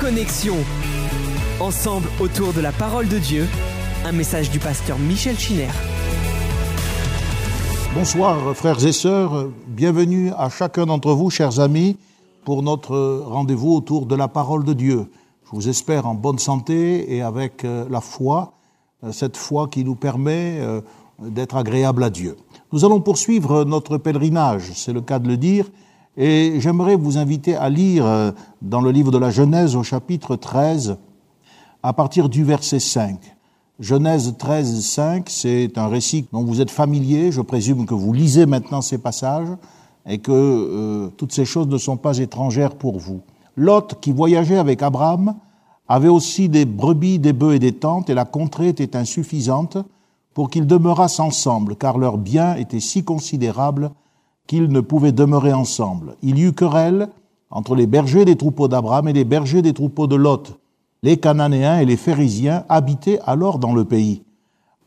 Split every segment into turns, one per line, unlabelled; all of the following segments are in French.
Connexion. Ensemble autour de la parole de Dieu, un message du pasteur Michel Chiner.
Bonsoir frères et sœurs, bienvenue à chacun d'entre vous, chers amis, pour notre rendez-vous autour de la parole de Dieu. Je vous espère en bonne santé et avec euh, la foi, euh, cette foi qui nous permet euh, d'être agréable à Dieu. Nous allons poursuivre notre pèlerinage, c'est le cas de le dire, et j'aimerais vous inviter à lire euh, dans le livre de la Genèse au chapitre 13, à partir du verset 5. Genèse 13, 5, c'est un récit dont vous êtes familier, je présume que vous lisez maintenant ces passages, et que euh, toutes ces choses ne sont pas étrangères pour vous. Lot, qui voyageait avec Abraham, avait aussi des brebis, des bœufs et des tentes, et la contrée était insuffisante pour qu'ils demeurassent ensemble, car leurs biens étaient si considérables qu'ils ne pouvaient demeurer ensemble. Il y eut querelle entre les bergers des troupeaux d'Abraham et les bergers des troupeaux de Lot. Les Cananéens et les Phérésiens habitaient alors dans le pays.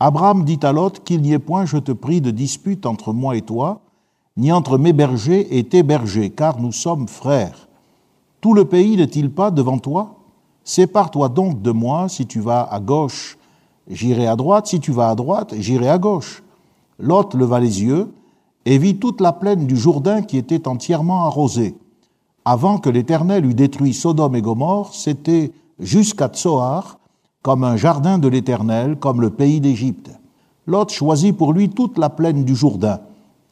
Abraham dit à Lot qu'il n'y ait point, je te prie, de dispute entre moi et toi, ni entre mes bergers et tes bergers, car nous sommes frères. Tout le pays n'est-il pas devant toi? Sépare-toi donc de moi, si tu vas à gauche, j'irai à droite, si tu vas à droite, j'irai à gauche. Lot leva les yeux, et vit toute la plaine du Jourdain qui était entièrement arrosée. Avant que l'Éternel eût détruit Sodome et Gomorre, c'était jusqu'à Tsoar, comme un jardin de l'Éternel, comme le pays d'Égypte. Lot choisit pour lui toute la plaine du Jourdain,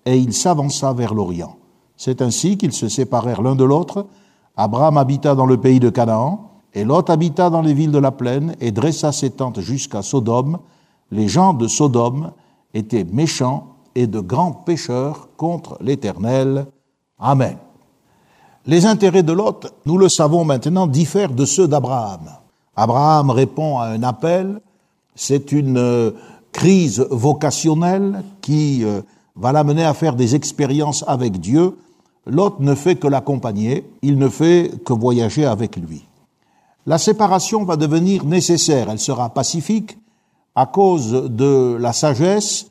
et il s'avança vers l'Orient. C'est ainsi qu'ils se séparèrent l'un de l'autre. Abraham habita dans le pays de Canaan, et Lot habita dans les villes de la plaine, et dressa ses tentes jusqu'à Sodome. Les gens de Sodome étaient méchants et de grands pécheurs contre l'Éternel. Amen. Les intérêts de Lot, nous le savons maintenant, diffèrent de ceux d'Abraham. Abraham répond à un appel, c'est une euh, crise vocationnelle qui euh, va l'amener à faire des expériences avec Dieu. Lot ne fait que l'accompagner, il ne fait que voyager avec lui. La séparation va devenir nécessaire, elle sera pacifique à cause de la sagesse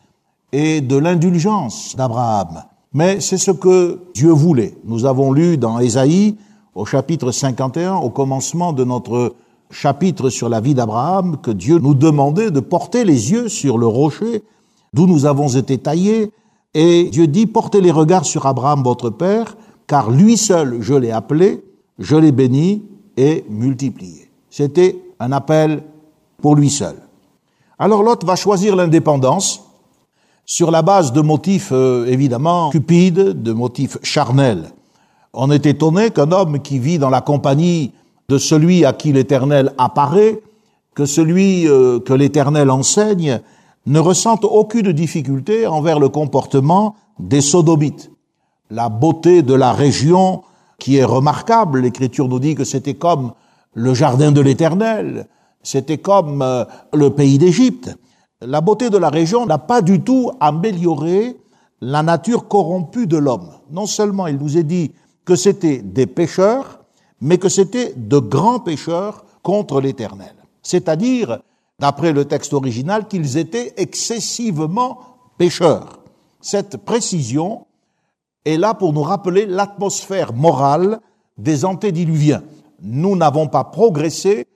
et de l'indulgence d'Abraham. Mais c'est ce que Dieu voulait. Nous avons lu dans Ésaïe, au chapitre 51, au commencement de notre chapitre sur la vie d'Abraham, que Dieu nous demandait de porter les yeux sur le rocher d'où nous avons été taillés. Et Dieu dit, portez les regards sur Abraham, votre père, car lui seul je l'ai appelé, je l'ai béni et multiplié. C'était un appel pour lui seul. Alors Lot va choisir l'indépendance, sur la base de motifs euh, évidemment cupides, de motifs charnels. On est étonné qu'un homme qui vit dans la compagnie de celui à qui l'Éternel apparaît, que celui euh, que l'Éternel enseigne, ne ressente aucune difficulté envers le comportement des sodomites. La beauté de la région qui est remarquable, l'Écriture nous dit que c'était comme le jardin de l'Éternel, c'était comme euh, le pays d'Égypte la beauté de la région n'a pas du tout amélioré la nature corrompue de l'homme. Non seulement il nous est dit que c'était des pécheurs, mais que c'était de grands pécheurs contre l'Éternel. C'est-à-dire, d'après le texte original, qu'ils étaient excessivement pécheurs. Cette précision est là pour nous rappeler l'atmosphère morale des antédiluviens. Nous n'avons pas progressé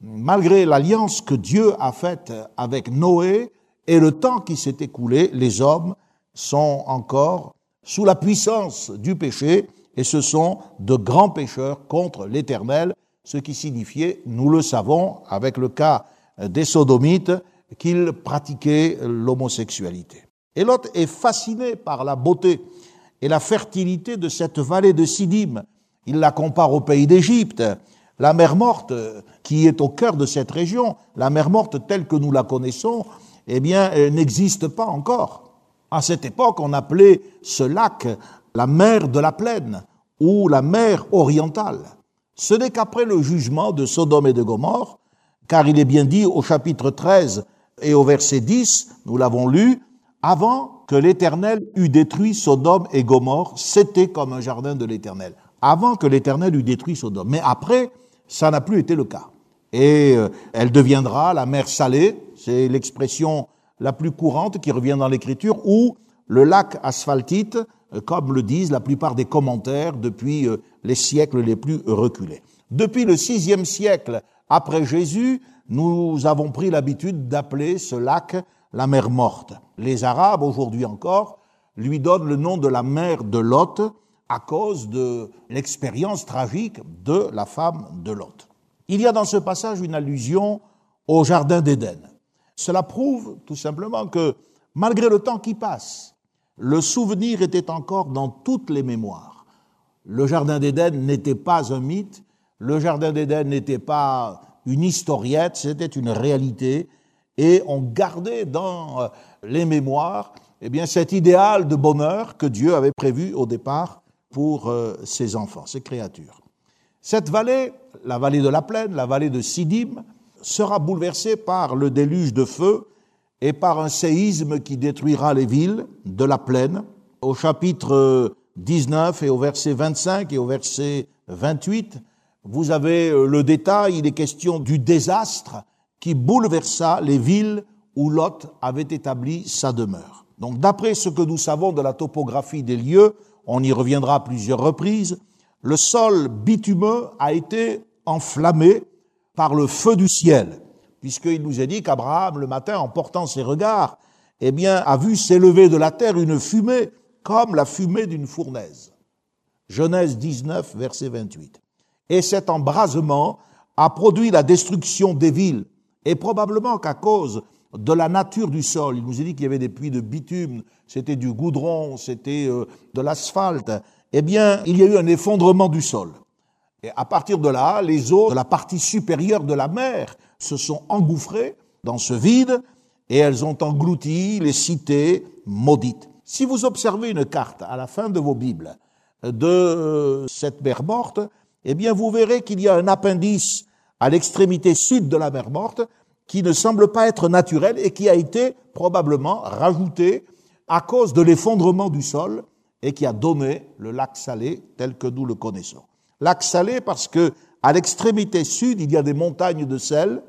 malgré l'alliance que Dieu a faite avec Noé et le temps qui s'est écoulé, les hommes sont encore sous la puissance du péché et ce sont de grands pécheurs contre l'Éternel, ce qui signifiait, nous le savons, avec le cas des sodomites, qu'ils pratiquaient l'homosexualité. Et Lot est fasciné par la beauté et la fertilité de cette vallée de Sidim. Il la compare au pays d'Égypte. La mer morte, qui est au cœur de cette région, la mer morte telle que nous la connaissons, eh bien, n'existe pas encore. À cette époque, on appelait ce lac la mer de la plaine ou la mer orientale. Ce n'est qu'après le jugement de Sodome et de Gomorre, car il est bien dit au chapitre 13 et au verset 10, nous l'avons lu, avant que l'Éternel eût détruit Sodome et Gomorre, c'était comme un jardin de l'Éternel. Avant que l'Éternel eût détruit Sodome. Mais après, ça n'a plus été le cas. Et euh, elle deviendra la mer salée, c'est l'expression la plus courante qui revient dans l'écriture, ou le lac asphaltite, euh, comme le disent la plupart des commentaires depuis euh, les siècles les plus reculés. Depuis le sixième siècle après Jésus, nous avons pris l'habitude d'appeler ce lac la mer morte. Les Arabes, aujourd'hui encore, lui donnent le nom de la mer de Lot à cause de l'expérience tragique de la femme de Lot. Il y a dans ce passage une allusion au Jardin d'Éden. Cela prouve tout simplement que malgré le temps qui passe, le souvenir était encore dans toutes les mémoires. Le Jardin d'Éden n'était pas un mythe, le Jardin d'Éden n'était pas une historiette, c'était une réalité, et on gardait dans euh, les mémoires eh bien, cet idéal de bonheur que Dieu avait prévu au départ pour euh, ses enfants, ses créatures. Cette vallée, la vallée de la plaine, la vallée de Sidim, sera bouleversée par le déluge de feu et par un séisme qui détruira les villes de la plaine. Au chapitre 19 et au verset 25 et au verset 28, vous avez euh, le détail, il est question du désastre qui bouleversa les villes où Lot avait établi sa demeure. Donc d'après ce que nous savons de la topographie des lieux, on y reviendra à plusieurs reprises, le sol bitumeux a été enflammé par le feu du ciel, puisqu'il nous est dit qu'Abraham, le matin, en portant ses regards, eh bien, a vu s'élever de la terre une fumée comme la fumée d'une fournaise. Genèse 19, verset 28. Et cet embrasement a produit la destruction des villes, et probablement qu'à cause de la nature du sol, il nous est dit qu'il y avait des puits de bitume, c'était du goudron, c'était euh, de l'asphalte, eh bien, il y a eu un effondrement du sol. Et à partir de là, les eaux de la partie supérieure de la mer se sont engouffrées dans ce vide et elles ont englouti les cités maudites. Si vous observez une carte à la fin de vos Bibles de euh, cette mer morte, eh bien, vous verrez qu'il y a un appendice à l'extrémité sud de la mer morte qui ne semble pas être naturel et qui a été probablement rajouté à cause de l'effondrement du sol et qui a donné le lac Salé tel que nous le connaissons. Lac Salé parce que à l'extrémité sud, il y a des montagnes de sel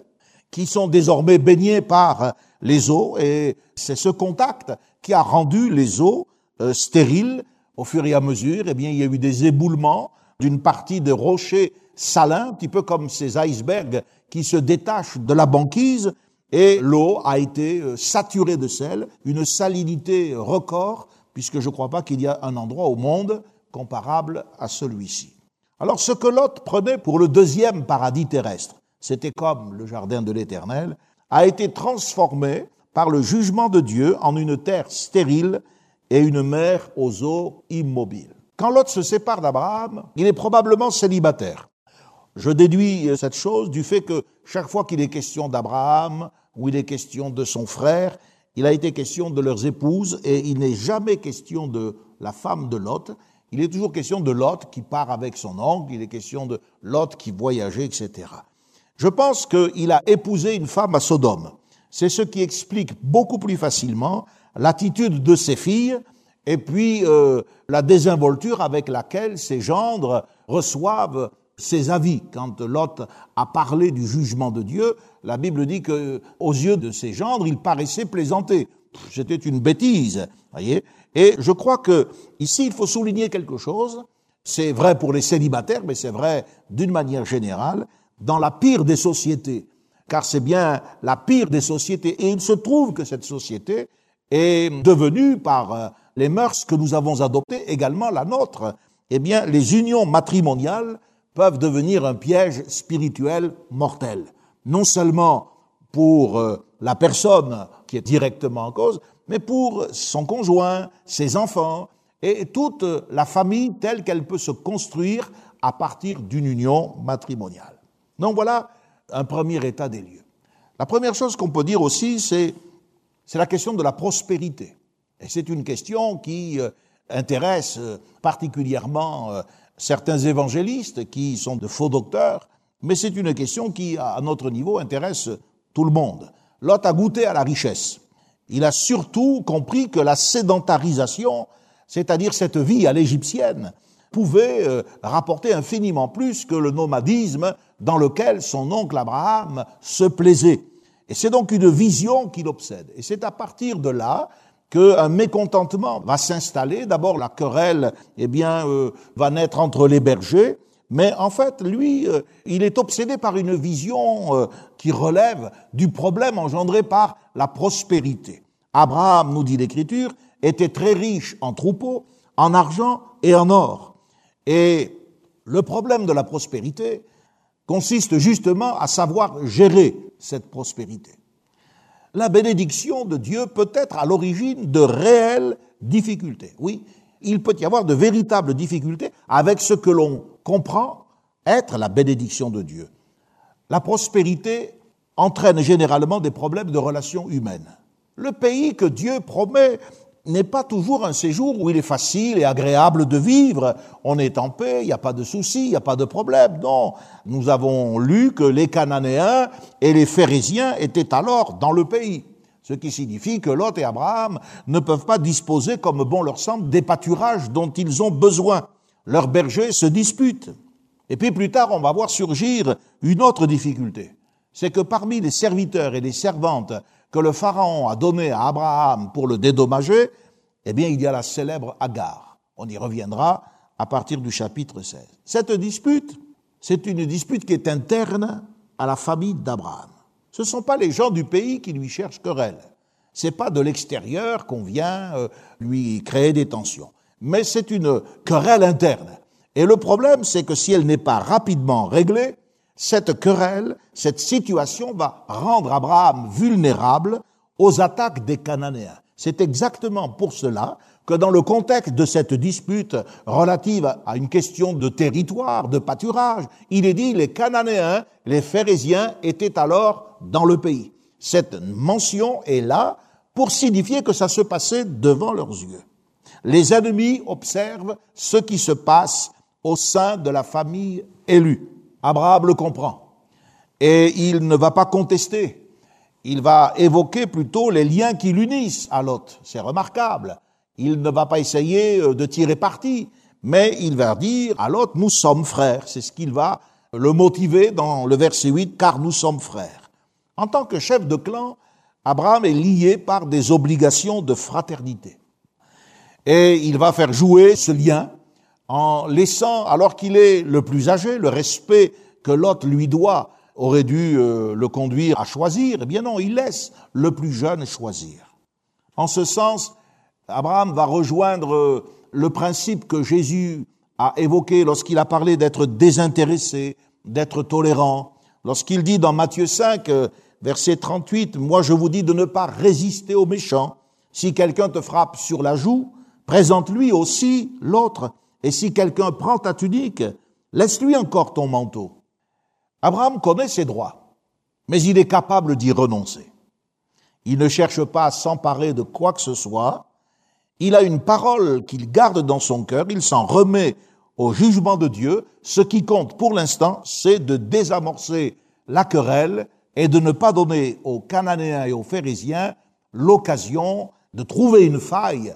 qui sont désormais baignées par les eaux et c'est ce contact qui a rendu les eaux euh, stériles au fur et à mesure. Eh bien, il y a eu des éboulements d'une partie de rochers salins, un petit peu comme ces icebergs qui se détachent de la banquise et l'eau a été euh, saturée de sel, une salinité record, puisque je ne crois pas qu'il y a un endroit au monde comparable à celui-ci. Alors ce que Lot prenait pour le deuxième paradis terrestre, c'était comme le jardin de l'Éternel, a été transformé par le jugement de Dieu en une terre stérile et une mer aux eaux immobiles. Quand Lot se sépare d'Abraham, il est probablement célibataire. Je déduis cette chose du fait que chaque fois qu'il est question d'Abraham ou il est question de son frère, il a été question de leurs épouses et il n'est jamais question de la femme de Lot. Il est toujours question de Lot qui part avec son oncle, il est question de Lot qui voyageait, etc. Je pense qu'il a épousé une femme à Sodome. C'est ce qui explique beaucoup plus facilement l'attitude de ses filles et puis euh, la désinvolture avec laquelle ses gendres reçoivent ses avis. Quand Lot a parlé du jugement de Dieu, la Bible dit que, aux yeux de ses gendres, il paraissait plaisanter. C'était une bêtise, voyez. Et je crois que ici, il faut souligner quelque chose. C'est vrai pour les célibataires, mais c'est vrai d'une manière générale dans la pire des sociétés, car c'est bien la pire des sociétés. Et il se trouve que cette société est devenue par euh, les mœurs que nous avons adoptées, également la nôtre. Eh bien, les unions matrimoniales peuvent devenir un piège spirituel mortel. Non seulement pour euh, la personne qui est directement en cause, mais pour son conjoint, ses enfants et toute la famille telle qu'elle peut se construire à partir d'une union matrimoniale. Donc voilà un premier état des lieux. La première chose qu'on peut dire aussi, c'est, c'est la question de la prospérité. C'est une question qui euh, intéresse euh, particulièrement euh, certains évangélistes qui sont de faux docteurs, mais c'est une question qui, à notre niveau, intéresse tout le monde. Lot a goûté à la richesse. Il a surtout compris que la sédentarisation, c'est-à-dire cette vie à l'égyptienne, pouvait rapporter infiniment plus que le nomadisme dans lequel son oncle Abraham se plaisait. Et c'est donc une vision qui l'obsède. Et c'est à partir de là qu'un mécontentement va s'installer. D'abord, la querelle, eh bien, euh, va naître entre les bergers, Mais en fait, lui, euh, il est obsédé par une vision euh, qui relève du problème engendré par la prospérité. Abraham, nous dit l'Écriture, était très riche en troupeaux, en argent et en or. Et le problème de la prospérité consiste justement à savoir gérer cette prospérité. La bénédiction de Dieu peut être à l'origine de réelles difficultés. Oui, il peut y avoir de véritables difficultés avec ce que l'on comprend être la bénédiction de Dieu. La prospérité entraîne généralement des problèmes de relations humaines. Le pays que Dieu promet n'est pas toujours un séjour où il est facile et agréable de vivre. On est en paix, il n'y a pas de soucis, il n'y a pas de problème. Non, nous avons lu que les Cananéens et les Phérésiens étaient alors dans le pays. Ce qui signifie que Lot et Abraham ne peuvent pas disposer comme bon leur semble des pâturages dont ils ont besoin. Leurs bergers se disputent. Et puis plus tard, on va voir surgir une autre difficulté. C'est que parmi les serviteurs et les servantes que le Pharaon a donné à Abraham pour le dédommager, eh bien, il y a la célèbre Agar. On y reviendra à partir du chapitre 16. Cette dispute, c'est une dispute qui est interne à la famille d'Abraham. Ce ne sont pas les gens du pays qui lui cherchent querelle. C'est pas de l'extérieur qu'on vient euh, lui créer des tensions. Mais c'est une querelle interne. Et le problème, c'est que si elle n'est pas rapidement réglée, cette querelle, cette situation va rendre Abraham vulnérable aux attaques des Cananéens. C'est exactement pour cela que dans le contexte de cette dispute relative à une question de territoire, de pâturage, il est dit les Cananéens, les Phérésiens étaient alors dans le pays. Cette mention est là pour signifier que ça se passait devant leurs yeux. Les ennemis observent ce qui se passe au sein de la famille élue. Abraham le comprend. Et il ne va pas contester. Il va évoquer plutôt les liens qui l'unissent à Lot. C'est remarquable. Il ne va pas essayer euh, de tirer parti, mais il va dire à Lot, nous sommes frères. C'est ce qu'il va le motiver dans le verset 8, car nous sommes frères. En tant que chef de clan, Abraham est lié par des obligations de fraternité. Et il va faire jouer ce lien en laissant, alors qu'il est le plus âgé, le respect que Lot lui doit aurait dû euh, le conduire à choisir. Eh bien non, il laisse le plus jeune choisir. En ce sens, Abraham va rejoindre euh, le principe que Jésus a évoqué lorsqu'il a parlé d'être désintéressé, d'être tolérant. Lorsqu'il dit dans Matthieu 5, euh, verset 38, Moi je vous dis de ne pas résister aux méchants. Si quelqu'un te frappe sur la joue, présente-lui aussi l'autre. Et si quelqu'un prend ta tunique, laisse-lui encore ton manteau. Abraham connaît ses droits, mais il est capable d'y renoncer. Il ne cherche pas à s'emparer de quoi que ce soit. Il a une parole qu'il garde dans son cœur, il s'en remet au jugement de Dieu. Ce qui compte pour l'instant, c'est de désamorcer la querelle et de ne pas donner aux Cananéens et aux Phérésiens l'occasion de trouver une faille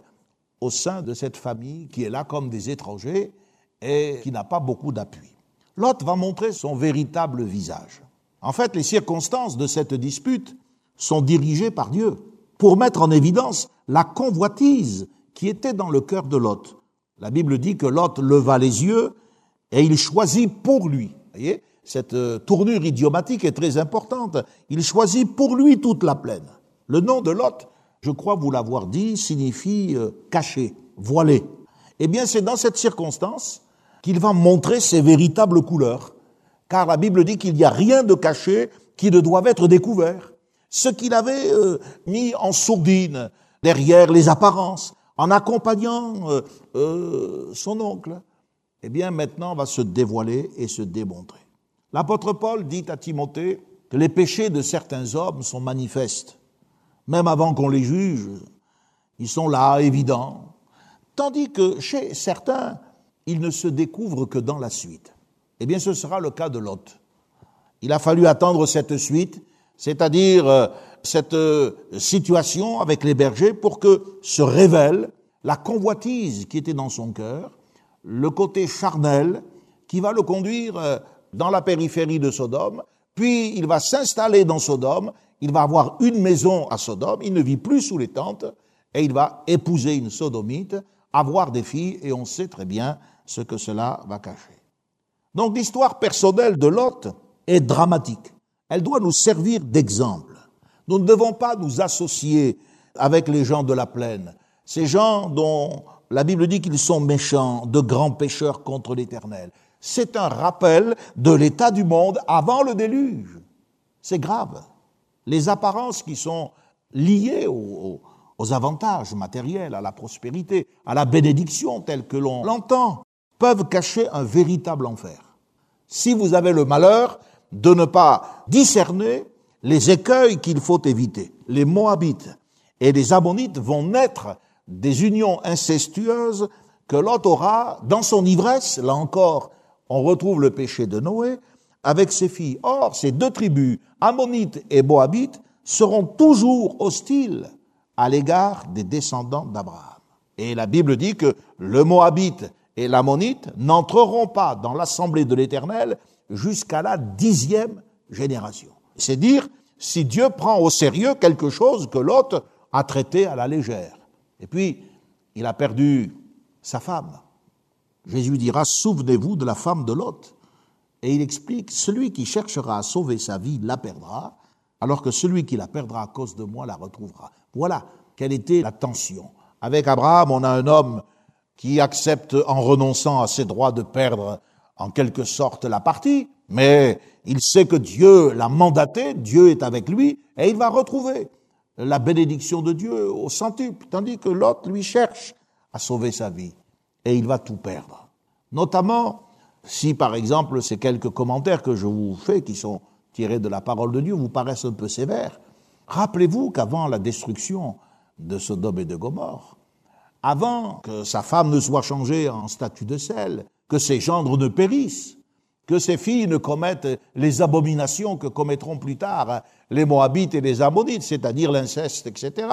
au sein de cette famille qui est là comme des étrangers et qui n'a pas beaucoup d'appui. Lot va montrer son véritable visage. En fait, les circonstances de cette dispute sont dirigées par Dieu pour mettre en évidence la convoitise qui était dans le cœur de Lot. La Bible dit que Lot leva les yeux et il choisit pour lui. Voyez, cette euh, tournure idiomatique est très importante. Il choisit pour lui toute la plaine. Le nom de Lot je crois vous l'avoir dit, signifie euh, caché, voilé. Eh bien, c'est dans cette circonstance qu'il va montrer ses véritables couleurs. Car la Bible dit qu'il n'y a rien de caché qui ne doive être découvert. Ce qu'il avait euh, mis en sourdine, derrière les apparences, en accompagnant euh, son oncle, eh bien maintenant va se dévoiler et se démontrer. L'apôtre Paul dit à Timothée que les péchés de certains hommes sont manifestes même avant qu'on les juge, ils sont là, évidents. Tandis que chez certains, ils ne se découvrent que dans la suite. Eh bien, ce sera le cas de Lot. Il a fallu attendre cette suite, c'est-à-dire euh, cette euh, situation avec les bergers, pour que se révèle la convoitise qui était dans son cœur, le côté charnel qui va le conduire euh, dans la périphérie de Sodome, puis il va s'installer dans Sodome il va avoir une maison à Sodome, il ne vit plus sous les tentes, et il va épouser une sodomite, avoir des filles, et on sait très bien ce que cela va cacher. Donc l'histoire personnelle de Lot est dramatique. Elle doit nous servir d'exemple. Nous ne devons pas nous associer avec les gens de la plaine, ces gens dont la Bible dit qu'ils sont méchants, de grands pécheurs contre l'Éternel. C'est un rappel de l'état du monde avant le déluge. C'est grave. Les apparences qui sont liées aux, avantages matériels, à la prospérité, à la bénédiction telle que l'on l'entend, peuvent cacher un véritable enfer. Si vous avez le malheur de ne pas discerner les écueils qu'il faut éviter, les Moabites et les Ammonites vont naître des unions incestueuses que Lot aura dans son ivresse, là encore, on retrouve le péché de Noé, avec ses filles. Or, ces deux tribus, Ammonites et Moabites, seront toujours hostiles à l'égard des descendants d'Abraham. Et la Bible dit que le Moabite et l'Ammonite n'entreront pas dans l'assemblée de l'Éternel jusqu'à la dixième génération. C'est dire si Dieu prend au sérieux quelque chose que l'autre a traité à la légère. Et puis, il a perdu sa femme. Jésus dira, souvenez-vous de la femme de Lot. Et il explique, celui qui cherchera à sauver sa vie la perdra, alors que celui qui la perdra à cause de moi la retrouvera. Voilà quelle était la tension. Avec Abraham, on a un homme qui accepte en renonçant à ses droits de perdre en quelque sorte la partie, mais il sait que Dieu l'a mandaté, Dieu est avec lui, et il va retrouver la bénédiction de Dieu au centuple, tandis que l'autre lui cherche à sauver sa vie, et il va tout perdre. Notamment si, par exemple, ces quelques commentaires que je vous fais, qui sont tirés de la parole de Dieu, vous paraissent un peu sévères, rappelez-vous qu'avant la destruction de Sodome et de Gomorre, avant que sa femme ne soit changée en statue de sel, que ses gendres ne périssent, que ses filles ne commettent les abominations que commettront plus tard les Moabites et les Ammonites, c'est-à-dire l'inceste, etc.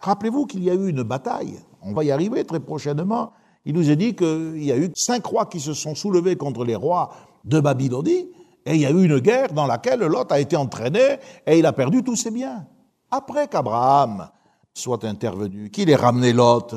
Rappelez-vous qu'il y a eu une bataille, on va y arriver très prochainement, il nous est dit qu'il y a eu cinq rois qui se sont soulevés contre les rois de Babylonie, et il y a eu une guerre dans laquelle Lot a été entraîné et il a perdu tous ses biens. Après qu'Abraham soit intervenu, qu'il ait ramené Lot,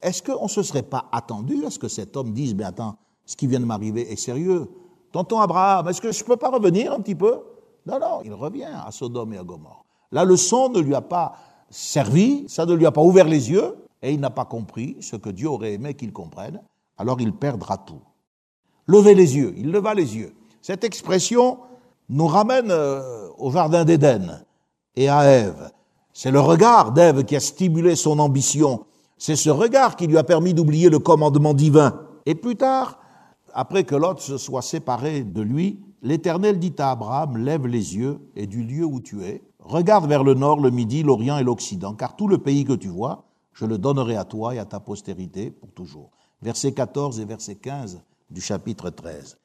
est-ce qu'on ne se serait pas attendu à ce que cet homme dise, mais attends, ce qui vient de m'arriver est sérieux Tonton Abraham, est-ce que je ne peux pas revenir un petit peu? Non, non, il revient à Sodome et à Gomorre. La leçon ne lui a pas servi, ça ne lui a pas ouvert les yeux, et il n'a pas compris ce que Dieu aurait aimé qu'il comprenne, alors il perdra tout. Levez les yeux, il leva les yeux. Cette expression nous ramène euh, au Jardin d'Éden et à Ève. C'est le regard d'Ève qui a stimulé son ambition. C'est ce regard qui lui a permis d'oublier le commandement divin. Et plus tard, après que Lot se soit séparé de lui, l'Éternel dit à Abraham, lève les yeux et du lieu où tu es, regarde vers le nord, le midi, l'orient et l'occident, car tout le pays que tu vois, je le donnerai à toi et à ta postérité pour toujours. Verset 14 et verset 15 du chapitre 13.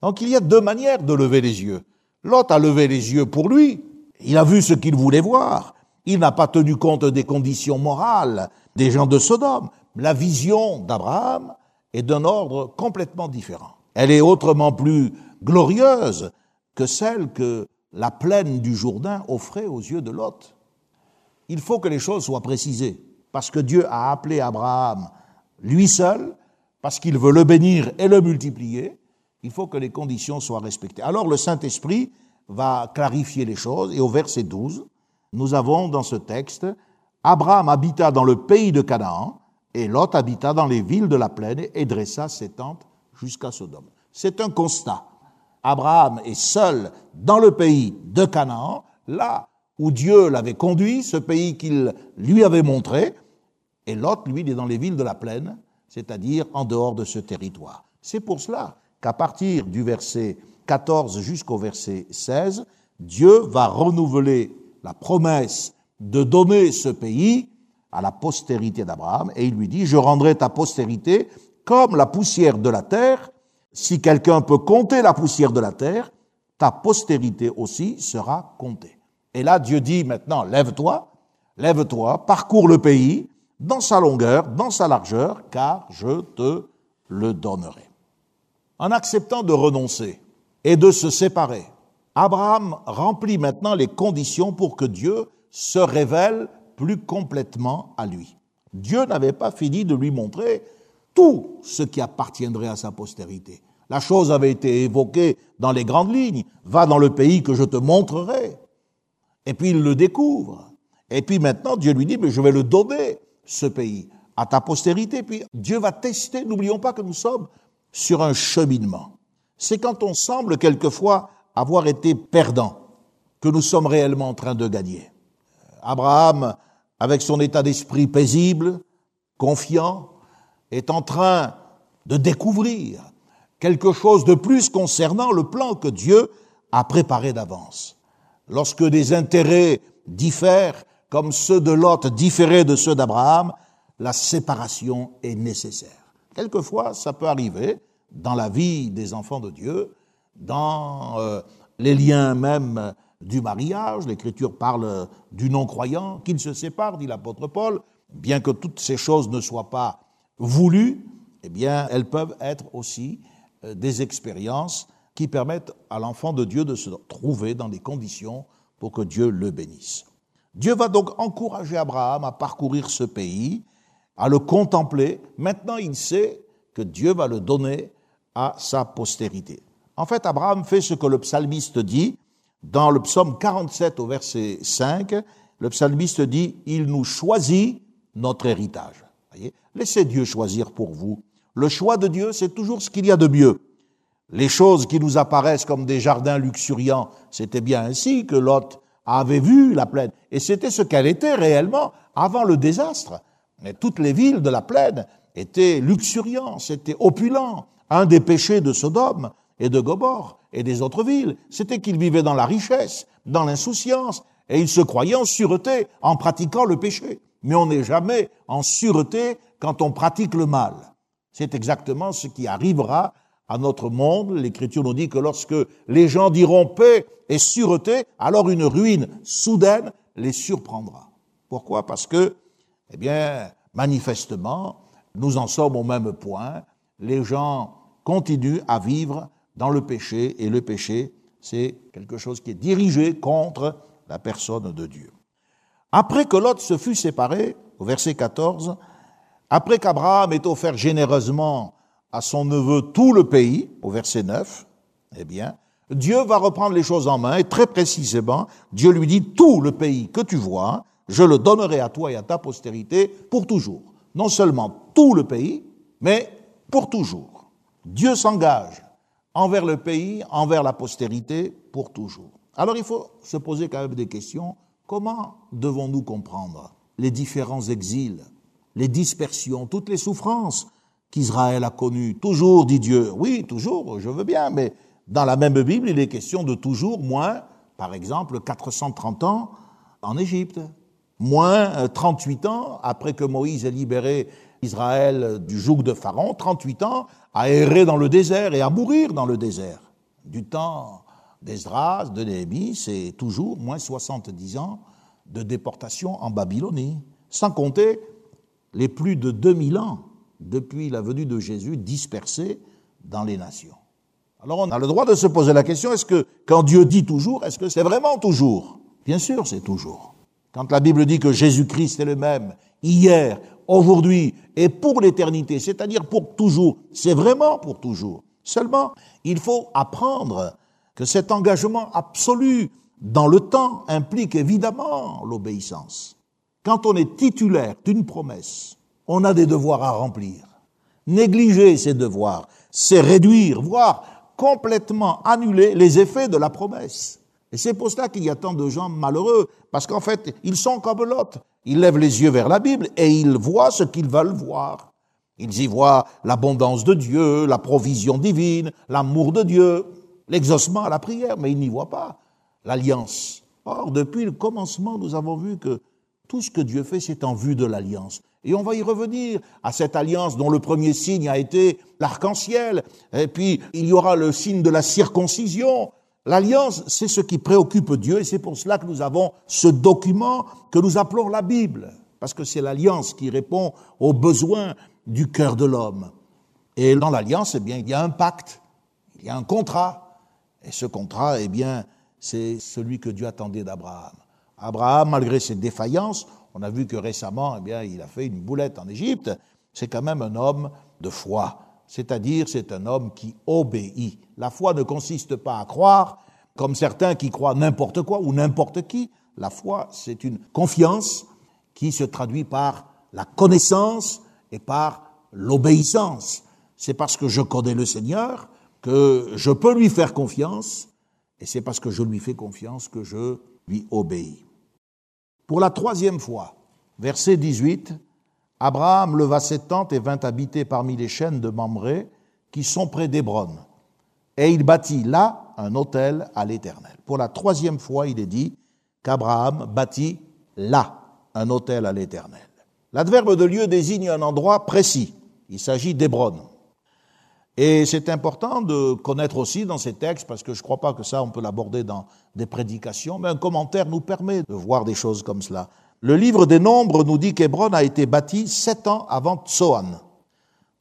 Donc il y a deux manières de lever les yeux. Lot a levé les yeux pour lui, il a vu ce qu'il voulait voir, il n'a pas tenu compte des conditions morales des gens de Sodome. La vision d'Abraham est d'un ordre complètement différent. Elle est autrement plus glorieuse que celle que la plaine du Jourdain offrait aux yeux de Lot. Il faut que les choses soient précisées, parce que Dieu a appelé Abraham lui seul, parce qu'il veut le bénir et le multiplier, il faut que les conditions soient respectées. Alors le Saint-Esprit va clarifier les choses, et au verset 12, nous avons dans ce texte, Abraham habita dans le pays de Canaan, et Lot habita dans les villes de la plaine et dressa ses tentes jusqu'à Sodome. C'est un constat. Abraham est seul dans le pays de Canaan, là où Dieu l'avait conduit, ce pays qu'il lui avait montré, et Lot, lui, il est dans les villes de la plaine, c'est-à-dire en dehors de ce territoire. C'est pour cela qu'à partir du verset 14 jusqu'au verset 16, Dieu va renouveler la promesse de donner ce pays à la postérité d'Abraham, et il lui dit, je rendrai ta postérité comme la poussière de la terre. Si quelqu'un peut compter la poussière de la terre, ta postérité aussi sera comptée. Et là, Dieu dit maintenant, lève-toi, lève-toi, parcours le pays dans sa longueur, dans sa largeur, car je te le donnerai. En acceptant de renoncer et de se séparer, Abraham remplit maintenant les conditions pour que Dieu se révèle plus complètement à lui. Dieu n'avait pas fini de lui montrer tout ce qui appartiendrait à sa postérité. La chose avait été évoquée dans les grandes lignes. Va dans le pays que je te montrerai. Et puis il le découvre. Et puis maintenant, Dieu lui dit, mais je vais le donner, ce pays, à ta postérité. Puis Dieu va tester. N'oublions pas que nous sommes sur un cheminement. C'est quand on semble quelquefois avoir été perdant que nous sommes réellement en train de gagner. Abraham, avec son état d'esprit paisible, confiant, est en train de découvrir quelque chose de plus concernant le plan que Dieu a préparé d'avance. Lorsque des intérêts diffèrent, comme ceux de Lot différaient de ceux d'Abraham, la séparation est nécessaire. Quelquefois, ça peut arriver dans la vie des enfants de Dieu, dans euh, les liens même du mariage. L'Écriture parle du non-croyant qui ne se sépare, dit l'apôtre Paul. Bien que toutes ces choses ne soient pas voulues, eh bien, elles peuvent être aussi euh, des expériences qui permettent à l'enfant de Dieu de se trouver dans les conditions pour que Dieu le bénisse. Dieu va donc encourager Abraham à parcourir ce pays, à le contempler. Maintenant, il sait que Dieu va le donner à sa postérité. En fait, Abraham fait ce que le psalmiste dit dans le psaume 47 au verset 5. Le psalmiste dit, Il nous choisit notre héritage. Voyez Laissez Dieu choisir pour vous. Le choix de Dieu, c'est toujours ce qu'il y a de mieux. Les choses qui nous apparaissent comme des jardins luxuriants, c'était bien ainsi que Lot avait vu la plaine. Et c'était ce qu'elle était réellement avant le désastre. Mais toutes les villes de la plaine étaient luxuriantes, c'était opulent. Un des péchés de Sodome et de Gomorre et des autres villes, c'était qu'ils vivaient dans la richesse, dans l'insouciance, et ils se croyaient en sûreté en pratiquant le péché. Mais on n'est jamais en sûreté quand on pratique le mal. C'est exactement ce qui arrivera à notre monde. L'Écriture nous dit que lorsque les gens diront paix et sûreté, alors une ruine soudaine les surprendra. Pourquoi? Parce que, eh bien, manifestement, nous en sommes au même point. Les gens continuent à vivre dans le péché, et le péché, c'est quelque chose qui est dirigé contre la personne de Dieu. Après que Lot se fut séparé, au verset 14, après qu'Abraham ait offert généreusement à son neveu tout le pays, au verset 9, eh bien, Dieu va reprendre les choses en main et très précisément, Dieu lui dit, tout le pays que tu vois, je le donnerai à toi et à ta postérité pour toujours. Non seulement tout le pays, mais pour toujours. Dieu s'engage envers le pays, envers la postérité, pour toujours. Alors il faut se poser quand même des questions. Comment devons-nous comprendre les différents exils, les dispersions, toutes les souffrances qu'Israël a connues Toujours, dit Dieu. Oui, toujours, je veux bien, mais dans la même Bible, il est question de toujours moins, par exemple, 430 ans en Égypte, moins 38 euh, ans après que Moïse ait libéré Israël du joug de Pharaon, 38 ans à errer dans le désert et à mourir dans le désert. Du temps d'Esdras, de Néhémie, c'est toujours moins 70 ans de déportation en Babylonie, sans compter les plus de 2000 ans depuis la venue de Jésus dispersés dans les nations. Alors on a le droit de se poser la question, est-ce que quand Dieu dit toujours, est-ce que c'est vraiment toujours? Bien sûr, c'est toujours. Quand la Bible dit que Jésus-Christ est le même hier, aujourd'hui et pour l'éternité, c'est-à-dire pour toujours. C'est vraiment pour toujours. Seulement, il faut apprendre que cet engagement absolu dans le temps implique évidemment l'obéissance. Quand on est titulaire d'une promesse, on a des devoirs à remplir. Négliger ces devoirs, c'est réduire, voire complètement annuler les effets de la promesse. Et c'est pour cela qu'il y a tant de gens malheureux, parce qu'en fait, ils sont comme l'autre. Ils lèvent les yeux vers la Bible et ils voient ce qu'ils veulent voir. Ils y voient l'abondance de Dieu, la provision divine, l'amour de Dieu, l'exaucement à la prière, mais ils n'y voient pas l'alliance. Or, depuis le commencement, nous avons vu que tout ce que Dieu fait, c'est en vue de l'alliance. Et on va y revenir à cette alliance dont le premier signe a été l'arc-en-ciel. Et puis, il y aura le signe de la circoncision. L'alliance, c'est ce qui préoccupe Dieu et c'est pour cela que nous avons ce document que nous appelons la Bible, parce que c'est l'alliance qui répond aux besoins du cœur de l'homme. Et dans l'alliance, eh bien, il y a un pacte, il y a un contrat. Et ce contrat, eh bien, c'est celui que Dieu attendait d'Abraham. Abraham, malgré ses défaillances, on a vu que récemment, eh bien, il a fait une boulette en Égypte, c'est quand même un homme de foi. c'est-à-dire c'est un homme qui obéit. La foi ne consiste pas à croire, comme certains qui croient n'importe quoi ou n'importe qui. La foi, c'est une confiance qui se traduit par la connaissance et par l'obéissance. C'est parce que je connais le Seigneur que je peux lui faire confiance, et c'est parce que je lui fais confiance que je lui obéis. Pour la troisième fois, verset 18, Abraham leva ses tentes et vint habiter parmi les chaînes de Mamré qui sont près d'Hébron. Et il bâtit là un autel à l'Éternel. Pour la troisième fois, il est dit qu'Abraham bâtit là un autel à l'Éternel. L'adverbe de lieu désigne un endroit précis. Il s'agit d'Hébron. Et c'est important de connaître aussi dans ces textes, parce que je ne crois pas que ça, on peut l'aborder dans des prédications, mais un commentaire nous permet de voir des choses comme cela. Le livre des Nombres nous dit qu'Hébron a été bâti sept ans avant Tsoan.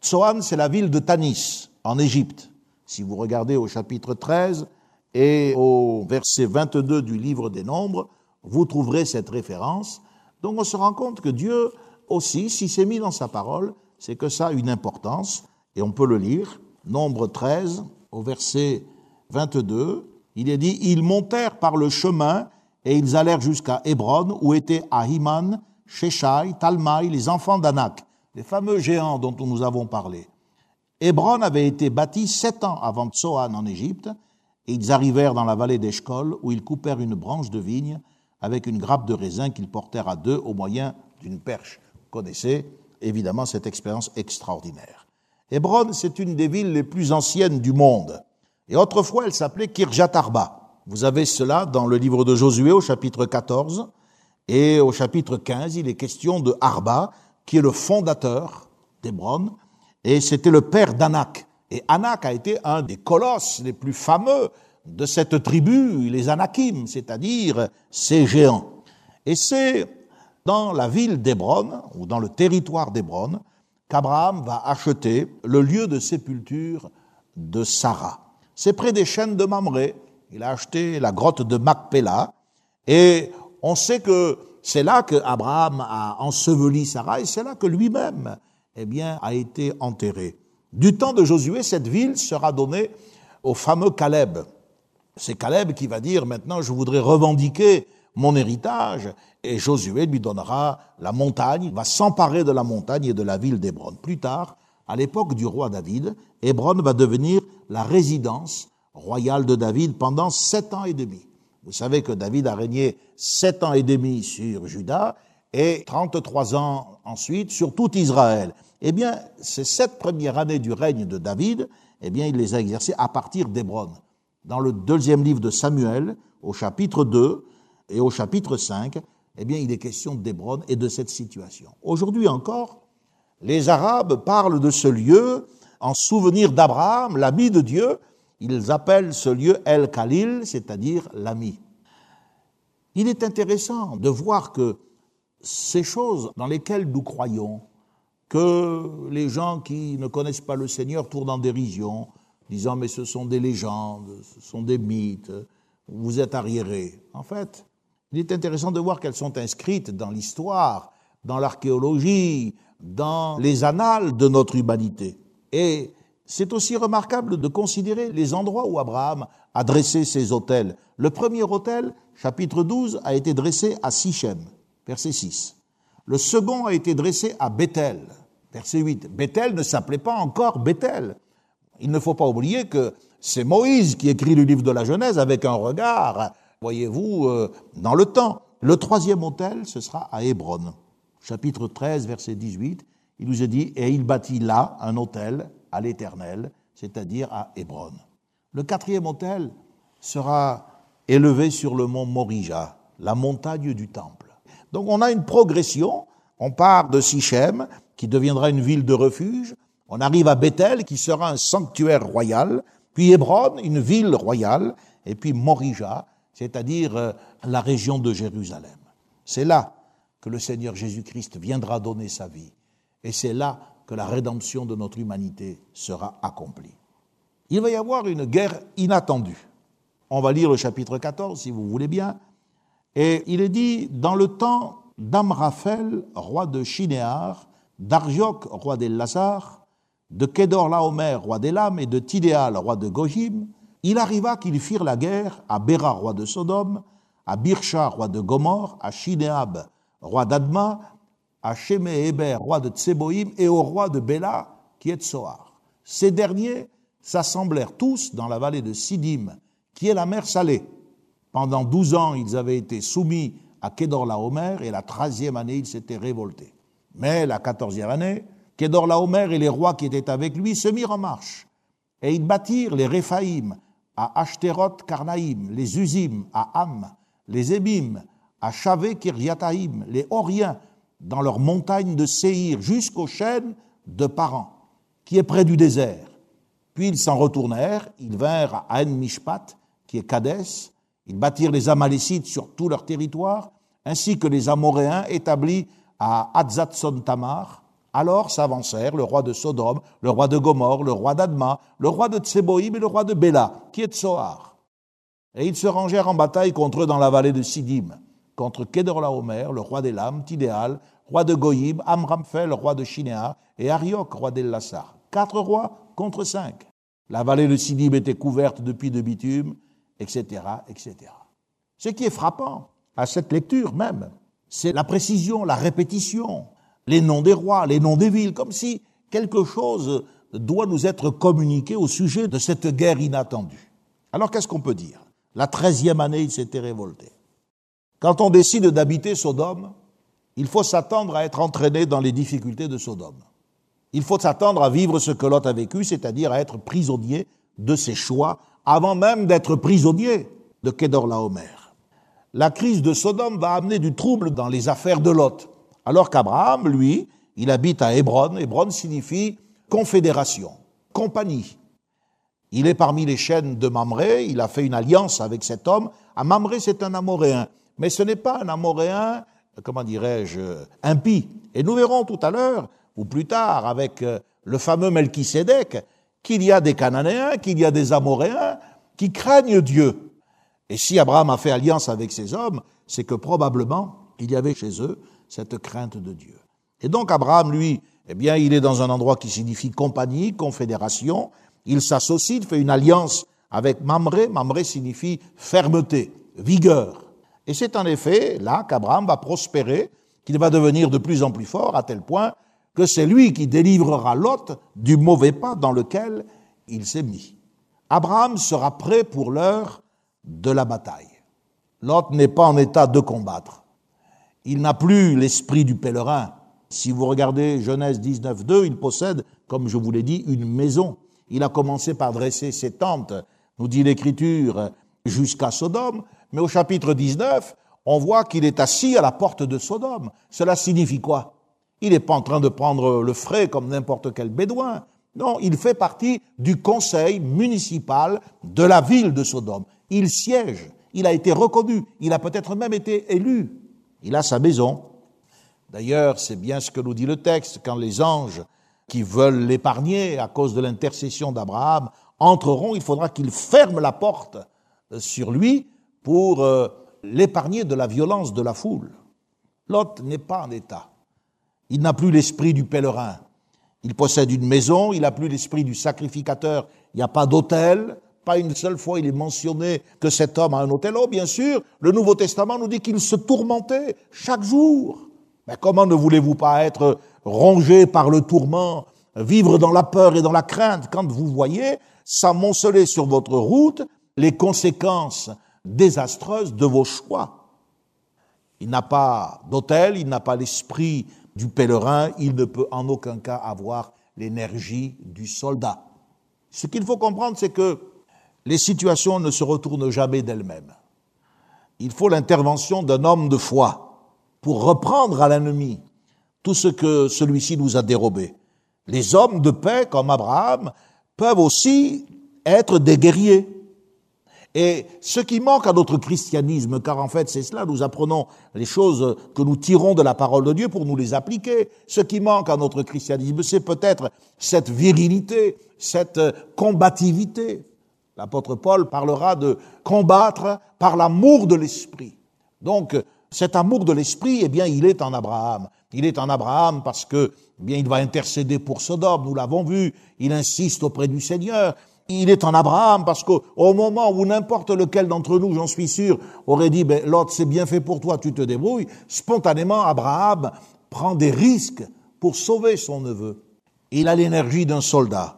Tsoan, c'est la ville de Tanis, en Égypte. Si vous regardez au chapitre 13 et au verset 22 du livre des Nombres, vous trouverez cette référence. Donc on se rend compte que Dieu aussi, si c'est mis dans sa parole, c'est que ça a une importance, et on peut le lire. Nombre 13, au verset 22, il est dit, Ils montèrent par le chemin et ils allèrent jusqu'à Hébron, où étaient Ahiman, Sheshai, Talmaï, les enfants d'Anak, les fameux géants dont nous avons parlé. Hébron avait été bâti sept ans avant Tsoan en Égypte, et ils arrivèrent dans la vallée d'Eshkol, où ils coupèrent une branche de vigne avec une grappe de raisin qu'ils portèrent à deux au moyen d'une perche. Vous connaissez évidemment cette expérience extraordinaire. Hébron, c'est une des villes les plus anciennes du monde. Et autrefois, elle s'appelait Kirjat Arba. Vous avez cela dans le livre de Josué au chapitre 14 et au chapitre 15, il est question de Arba, qui est le fondateur d'Hébron, et c'était le père d'Anak. Et Anak a été un des colosses les plus fameux de cette tribu, les Anakim, c'est-à-dire ces géants. Et c'est dans la ville d'Hébron, ou dans le territoire d'Hébron, qu'Abraham va acheter le lieu de sépulture de Sarah. C'est près des chaînes de Mamré, il a acheté la grotte de Macpéla et on sait que c'est là que Abraham a enseveli Sarah et c'est là que lui-même, eh bien, a été enterré. Du temps de Josué, cette ville sera donnée au fameux Caleb. C'est Caleb qui va dire maintenant je voudrais revendiquer mon héritage et Josué lui donnera la montagne, va s'emparer de la montagne et de la ville d'Hébron. Plus tard, à l'époque du roi David, Hébron va devenir la résidence royal de David pendant sept ans et demi. Vous savez que David a régné sept ans et demi sur Juda et 33 ans ensuite sur tout Israël. Eh bien, ces sept premières années du règne de David, eh bien, il les a exercées à partir d'Hébron. Dans le deuxième livre de Samuel, au chapitre 2 et au chapitre 5, eh bien, il est question d'Hébron et de cette situation. Aujourd'hui encore, les Arabes parlent de ce lieu en souvenir d'Abraham, l'ami de Dieu, ils appellent ce lieu El Khalil, c'est-à-dire l'ami. Il est intéressant de voir que ces choses dans lesquelles nous croyons, que les gens qui ne connaissent pas le Seigneur tournent en dérision, disant mais ce sont des légendes, ce sont des mythes, vous êtes arriérés. En fait, il est intéressant de voir qu'elles sont inscrites dans l'histoire, dans l'archéologie, dans les annales de notre humanité. Et c'est aussi remarquable de considérer les endroits où Abraham a dressé ses hôtels. Le premier hôtel, chapitre 12, a été dressé à Sichem, verset 6. Le second a été dressé à Bethel, verset 8. Bethel ne s'appelait pas encore Bethel. Il ne faut pas oublier que c'est Moïse qui écrit le livre de la Genèse avec un regard, voyez-vous, euh, dans le temps. Le troisième hôtel, ce sera à Hébron. Chapitre 13, verset 18, il nous est dit, et il bâtit là un hôtel à l'Éternel, c'est-à-dire à Hébron. Le quatrième hôtel sera élevé sur le mont Morija, la montagne du temple. Donc on a une progression, on part de Sichem, qui deviendra une ville de refuge, on arrive à Bethel, qui sera un sanctuaire royal, puis Hébron, une ville royale, et puis Morija, c'est-à-dire euh, la région de Jérusalem. C'est là que le Seigneur Jésus-Christ viendra donner sa vie. Et c'est là que la rédemption de notre humanité sera accomplie. Il va y avoir une guerre inattendue. On va lire le chapitre 14, si vous voulez bien. Et il est dit, dans le temps d'Amraphel, roi de Chinéar, d'Arioc, roi d'El-Lazar, de Kedor Laomer, roi d'Elam, et de Tidéal, roi de Gojim, il arriva qu'ils firent la guerre à Béra, roi de Sodome, à Birsha, roi de Gomor, à Shineab, roi d'Adma, à Shemé roi de Tseboïm, et au roi de Béla, qui est Soar. Ces derniers s'assemblèrent tous dans la vallée de Sidim, qui est la mer salée. Pendant douze ans, ils avaient été soumis à Kedor-Laomer, et la treizième année, ils s'étaient révoltés. Mais la quatorzième année, Kedor-Laomer et les rois qui étaient avec lui se mirent en marche, et ils bâtirent les Réphaïm à Ashteroth Karnaïm, les Usim à Ham, les Ébim à Chavé Kiryataïm, les Horiens dans leurs montagnes de Séhir jusqu'aux chaînes de Paran, qui est près du désert. Puis ils s'en retournèrent, ils vinrent à En Mishpat, qui est Kadès, ils bâtirent les Amalécites sur tout leur territoire, ainsi que les Amoréens établis à Hatzatson Tamar. Alors s'avancèrent le roi de Sodome, le roi de Gomorre, le roi d'Adma, le roi de Tseboïm et le roi de Béla, qui est Tsoar. Et ils se rangèrent en bataille contre eux dans la vallée de Sidim contre Kedorlaomer, le roi des lames, Tidéal, roi de Goyim, Amramphel, roi de Shinéa, et Ariok, roi d'El-Lassar. Quatre rois contre cinq. La vallée de Sidim était couverte de puits de bitume, etc., etc. Ce qui est frappant à cette lecture même, c'est la précision, la répétition, les noms des rois, les noms des villes, comme si quelque chose doit nous être communiqué au sujet de cette guerre inattendue. Alors qu'est-ce qu'on peut dire? La treizième année, il s'était révolté. Quand on décide d'habiter Sodome, il faut s'attendre à être entraîné dans les difficultés de Sodome. Il faut s'attendre à vivre ce que Lot a vécu, c'est-à-dire à être prisonnier de ses choix, avant même d'être prisonnier de Kedor Laomer. La crise de Sodome va amener du trouble dans les affaires de Lot, alors qu'Abraham, lui, il habite à Hébron. Hébron signifie confédération, compagnie. Il est parmi les chaînes de Mamré, il a fait une alliance avec cet homme. À Mamré, c'est un Amoréen. Mais ce n'est pas un Amoréen, comment dirais-je, impie. Et nous verrons tout à l'heure, ou plus tard, avec euh, le fameux Melchisédek, qu'il y a des Cananéens, qu'il y a des Amoréens qui craignent Dieu. Et si Abraham a fait alliance avec ces hommes, c'est que probablement il y avait chez eux cette crainte de Dieu. Et donc Abraham, lui, eh bien, il est dans un endroit qui signifie compagnie, confédération. Il s'associe, il fait une alliance avec Mamré. Mamré signifie fermeté, vigueur. Et c'est en effet là qu'Abraham va prospérer, qu'il va devenir de plus en plus fort, à tel point que c'est lui qui délivrera Lot du mauvais pas dans lequel il s'est mis. Abraham sera prêt pour l'heure de la bataille. Lot n'est pas en état de combattre. Il n'a plus l'esprit du pèlerin. Si vous regardez Genèse 19.2, il possède, comme je vous l'ai dit, une maison. Il a commencé par dresser ses tentes, nous dit l'Écriture, jusqu'à Sodome, mais au chapitre 19, on voit qu'il est assis à la porte de Sodome. Cela signifie quoi? Il n'est pas en train de prendre le frais comme n'importe quel bédouin. Non, il fait partie du conseil municipal de la ville de Sodome. Il siège, il a été reconnu, il a peut-être même été élu. Il a sa maison. D'ailleurs, c'est bien ce que nous dit le texte, quand les anges qui veulent l'épargner à cause de l'intercession d'Abraham entreront, il faudra qu'ils ferment la porte sur lui pour euh, l'épargner de la violence de la foule. Lot n'est pas en état. Il n'a plus l'esprit du pèlerin. Il possède une maison, il n'a plus l'esprit du sacrificateur. Il n'y a pas d'autel. Pas une seule fois il est mentionné que cet homme a un hôtel. Oh, bien sûr, le Nouveau Testament nous dit qu'il se tourmentait chaque jour. Mais comment ne voulez-vous pas être rongé par le tourment, vivre dans la peur et dans la crainte quand vous voyez s'amonceler sur votre route les conséquences désastreuse de vos choix? Il n'a pas d'hôtel, il n'a pas l'esprit du pèlerin, il ne peut en aucun cas avoir l'énergie du soldat. Ce qu'il faut comprendre, c'est que les situations ne se retournent jamais d'elles-mêmes. Il faut l'intervention d'un homme de foi pour reprendre à l'ennemi tout ce que celui-ci nous a dérobé. Les hommes de paix, comme Abraham, peuvent aussi être des guerriers. Et ce qui manque à notre christianisme, car en fait c'est cela, nous apprenons les choses que nous tirons de la parole de Dieu pour nous les appliquer. Ce qui manque à notre christianisme, c'est peut-être cette virilité, cette combativité. L'apôtre Paul parlera de combattre par l'amour de l'esprit. Donc, Cet amour de l'esprit, eh bien, il est en Abraham. Il est en Abraham parce que, eh bien, il va intercéder pour Sodome, nous l'avons vu. Il insiste auprès du Seigneur. Il est en Abraham parce qu'au moment où n'importe lequel d'entre nous, j'en suis sûr, aurait dit, ben, l'autre, c'est bien fait pour toi, tu te débrouilles, spontanément, Abraham prend des risques pour sauver son neveu. Il a l'énergie d'un soldat.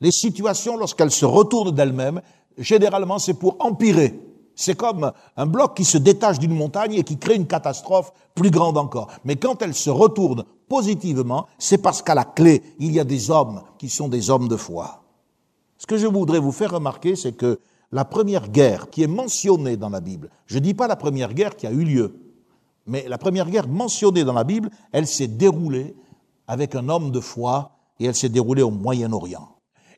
Les situations, lorsqu'elles se retournent d'elles-mêmes, généralement, c'est pour empirer. C'est comme un bloc qui se détache d'une montagne et qui crée une catastrophe plus grande encore. Mais quand elle se retourne positivement, c'est parce qu'à la clé, il y a des hommes qui sont des hommes de foi. Ce que je voudrais vous faire remarquer, c'est que la première guerre qui est mentionnée dans la Bible, je ne dis pas la première guerre qui a eu lieu, mais la première guerre mentionnée dans la Bible, elle s'est déroulée avec un homme de foi et elle s'est déroulée au Moyen-Orient.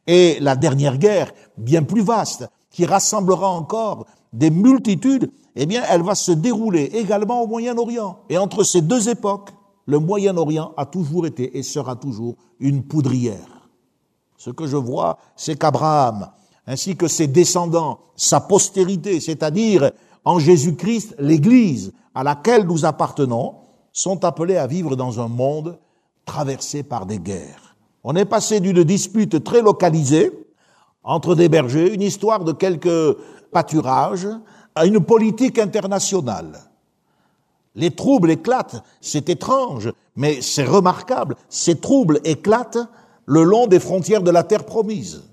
Et la dernière guerre, bien plus vaste, qui rassemblera encore des multitudes, eh bien, elle va se dérouler également au Moyen-Orient. Et entre ces deux époques, le Moyen-Orient a toujours été et sera toujours une poudrière. Ce que je vois, c'est qu'Abraham, ainsi que ses descendants, sa postérité, c'est-à-dire en Jésus-Christ, l'Église à laquelle nous appartenons, sont appelés à vivre dans un monde traversé par des guerres. On est passé d'une dispute très localisée entre des bergers, une histoire de quelques pâturages, à une politique internationale. Les troubles éclatent, c'est étrange, mais c'est remarquable. Ces troubles éclatent le long des frontières de la terre promise.